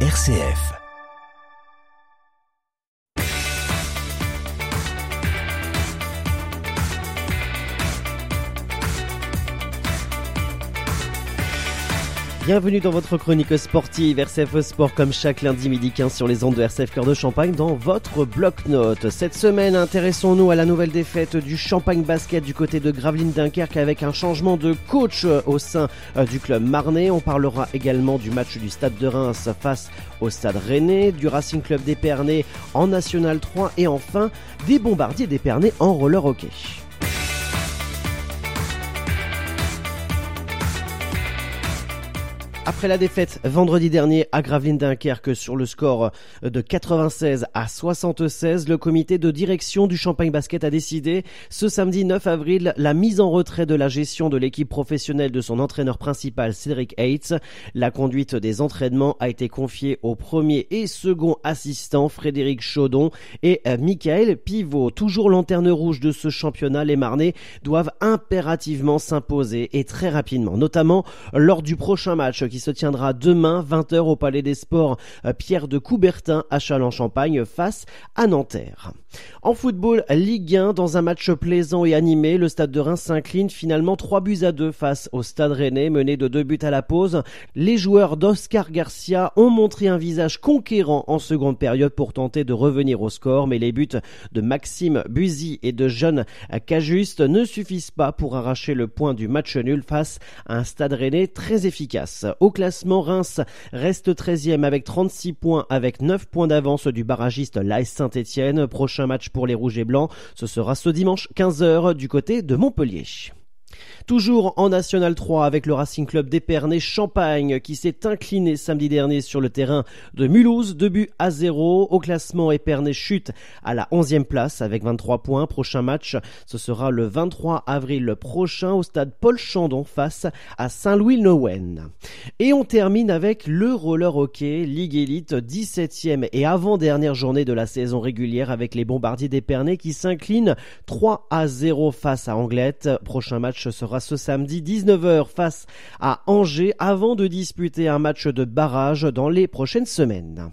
RCF. Bienvenue dans votre chronique sportive RCF Sport comme chaque lundi midi 15 sur les ondes de RCF Cœur de Champagne dans votre bloc-notes. Cette semaine, intéressons-nous à la nouvelle défaite du Champagne Basket du côté de Gravelines Dunkerque avec un changement de coach au sein euh, du club marnais. On parlera également du match du Stade de Reims face au Stade Rennais, du Racing Club d'Épernay en National 3 et enfin des Bombardiers d'Épernay en roller hockey. Après la défaite vendredi dernier à Gravelines Dunkerque sur le score de 96 à 76, le comité de direction du Champagne Basket a décidé ce samedi 9 avril la mise en retrait de la gestion de l'équipe professionnelle de son entraîneur principal Cédric Hates. La conduite des entraînements a été confiée au premier et second assistant Frédéric Chaudon et Michael Pivot. Toujours lanterne rouge de ce championnat, les Marnais doivent impérativement s'imposer et très rapidement, notamment lors du prochain match se tiendra demain 20h au Palais des Sports euh, Pierre de Coubertin à Châlons-Champagne face à Nanterre. En football, Ligue 1, dans un match plaisant et animé, le Stade de Reims s'incline finalement 3 buts à 2 face au Stade Rennais, mené de 2 buts à la pause. Les joueurs d'Oscar Garcia ont montré un visage conquérant en seconde période pour tenter de revenir au score, mais les buts de Maxime Buzy et de Jeanne Cajuste ne suffisent pas pour arracher le point du match nul face à un Stade Rennais très efficace. Au classement, Reims reste 13e avec 36 points avec 9 points d'avance du barragiste l'AS Saint-Etienne. Prochain match pour les Rouges et Blancs, ce sera ce dimanche 15h du côté de Montpellier. Toujours en National 3 avec le Racing Club d'Épernay Champagne qui s'est incliné samedi dernier sur le terrain de Mulhouse, 2 buts à 0. Au classement, Épernay chute à la 11e place avec 23 points. Prochain match, ce sera le 23 avril prochain au stade Paul Chandon face à Saint-Louis-Nowen. Et on termine avec le roller hockey Ligue Elite 17e et avant-dernière journée de la saison régulière avec les bombardiers d'Épernay qui s'inclinent 3 à 0 face à Anglette. Prochain sera ce samedi 19h face à Angers avant de disputer un match de barrage dans les prochaines semaines.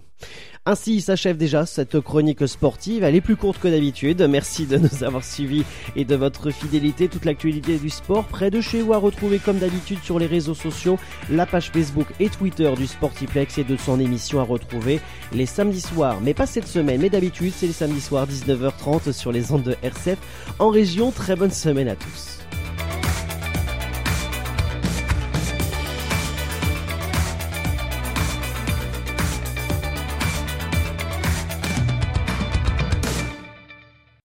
Ainsi s'achève déjà cette chronique sportive. Elle est plus courte que d'habitude. Merci de nous avoir suivis et de votre fidélité. Toute l'actualité du sport près de chez vous à retrouver comme d'habitude sur les réseaux sociaux, la page Facebook et Twitter du Sportiplex et de son émission à retrouver les samedis soirs. Mais pas cette semaine, mais d'habitude c'est les samedis soirs 19h30 sur les ondes de RCF en région. Très bonne semaine à tous.